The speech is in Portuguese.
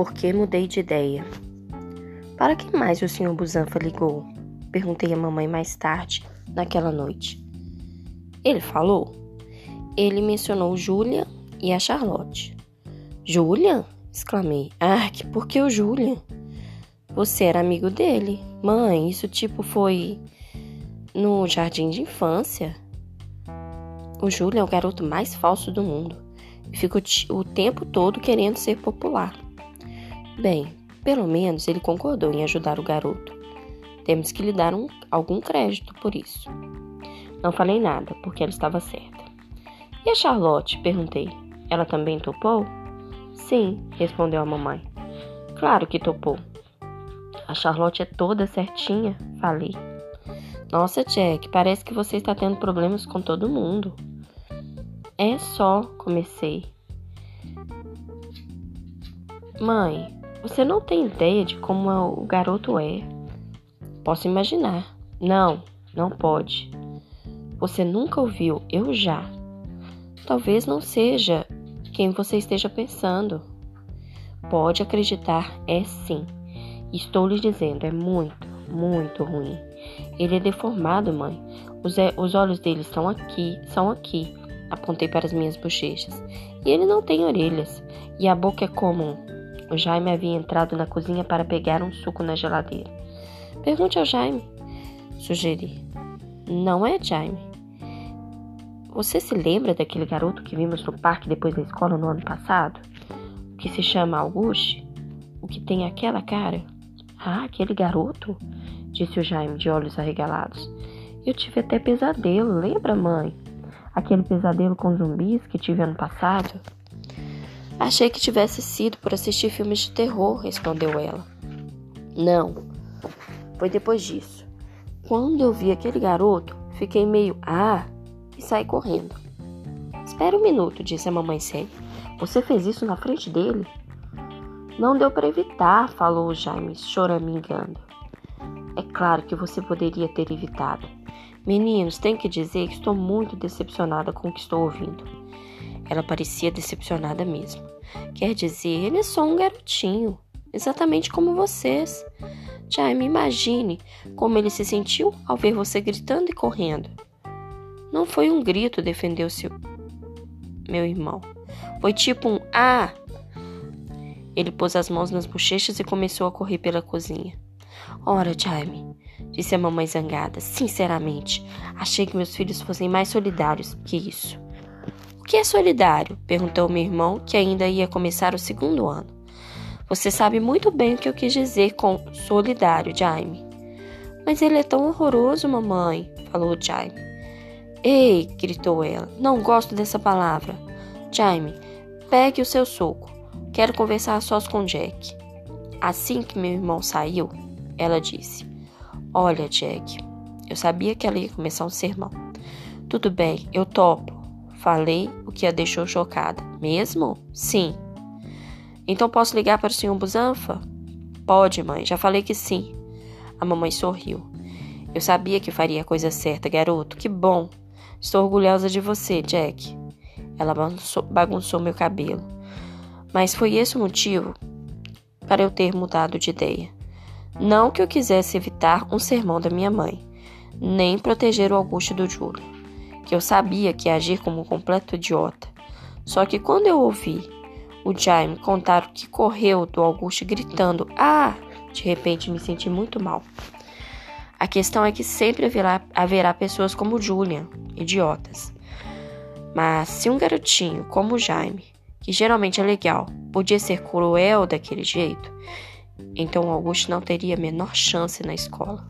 por que mudei de ideia. Para que mais o Sr. Busanfa ligou? Perguntei à mamãe mais tarde, naquela noite. Ele falou. Ele mencionou Júlia e a Charlotte. Júlia? exclamei. Ah, que por que o Júlia? Você era amigo dele. Mãe, isso tipo foi no jardim de infância. O Júlio é o garoto mais falso do mundo fica o tempo todo querendo ser popular. Bem, pelo menos ele concordou em ajudar o garoto. Temos que lhe dar um, algum crédito por isso. Não falei nada, porque ela estava certa. E a Charlotte? perguntei. Ela também topou? Sim, respondeu a mamãe. Claro que topou. A Charlotte é toda certinha, falei. Nossa, Jack, parece que você está tendo problemas com todo mundo. É só, comecei. Mãe, você não tem ideia de como o garoto é. Posso imaginar. Não, não pode. Você nunca ouviu, eu já. Talvez não seja quem você esteja pensando. Pode acreditar, é sim. Estou lhe dizendo, é muito, muito ruim. Ele é deformado, mãe. Os, os olhos dele estão aqui, são aqui. Apontei para as minhas bochechas. E ele não tem orelhas. E a boca é comum. O Jaime havia entrado na cozinha para pegar um suco na geladeira. Pergunte ao Jaime, sugeri. Não é Jaime. Você se lembra daquele garoto que vimos no parque depois da escola no ano passado? O que se chama Auguste? O que tem aquela cara? Ah, aquele garoto? Disse o Jaime, de olhos arregalados. Eu tive até pesadelo, lembra, mãe? Aquele pesadelo com zumbis que tive ano passado? Achei que tivesse sido por assistir filmes de terror, respondeu ela. Não, foi depois disso. Quando eu vi aquele garoto, fiquei meio ah e saí correndo. Espera um minuto, disse a mamãe séria. Você fez isso na frente dele? Não deu para evitar, falou Jaime, choramingando. É claro que você poderia ter evitado. Meninos, tenho que dizer que estou muito decepcionada com o que estou ouvindo. Ela parecia decepcionada mesmo. Quer dizer, ele é só um garotinho, exatamente como vocês. Jaime, imagine como ele se sentiu ao ver você gritando e correndo. Não foi um grito, defendeu-se meu irmão. Foi tipo um ah ele pôs as mãos nas bochechas e começou a correr pela cozinha. Ora, Jaime, disse a mamãe zangada, sinceramente, achei que meus filhos fossem mais solidários que isso. Que é solidário? perguntou meu irmão, que ainda ia começar o segundo ano. Você sabe muito bem o que eu quis dizer com solidário, Jaime. Mas ele é tão horroroso, mamãe, falou Jaime. Ei, gritou ela, não gosto dessa palavra. Jaime, pegue o seu soco. Quero conversar sós com Jack. Assim que meu irmão saiu, ela disse: Olha, Jack, eu sabia que ela ia começar um sermão. Tudo bem, eu topo. Falei, o que a deixou chocada. Mesmo? Sim. Então posso ligar para o senhor Busanfa? Pode, mãe, já falei que sim. A mamãe sorriu. Eu sabia que faria a coisa certa, garoto. Que bom. Estou orgulhosa de você, Jack. Ela bagunçou, bagunçou meu cabelo. Mas foi esse o motivo para eu ter mudado de ideia. Não que eu quisesse evitar um sermão da minha mãe, nem proteger o Augusto do Júlio, que eu sabia que ia agir como um completo idiota. Só que quando eu ouvi o Jaime contar o que correu do Augusto gritando Ah! De repente me senti muito mal. A questão é que sempre haverá, haverá pessoas como Julian, idiotas. Mas se um garotinho como o Jaime que geralmente é legal, podia ser cruel daquele jeito, então Augusto não teria a menor chance na escola.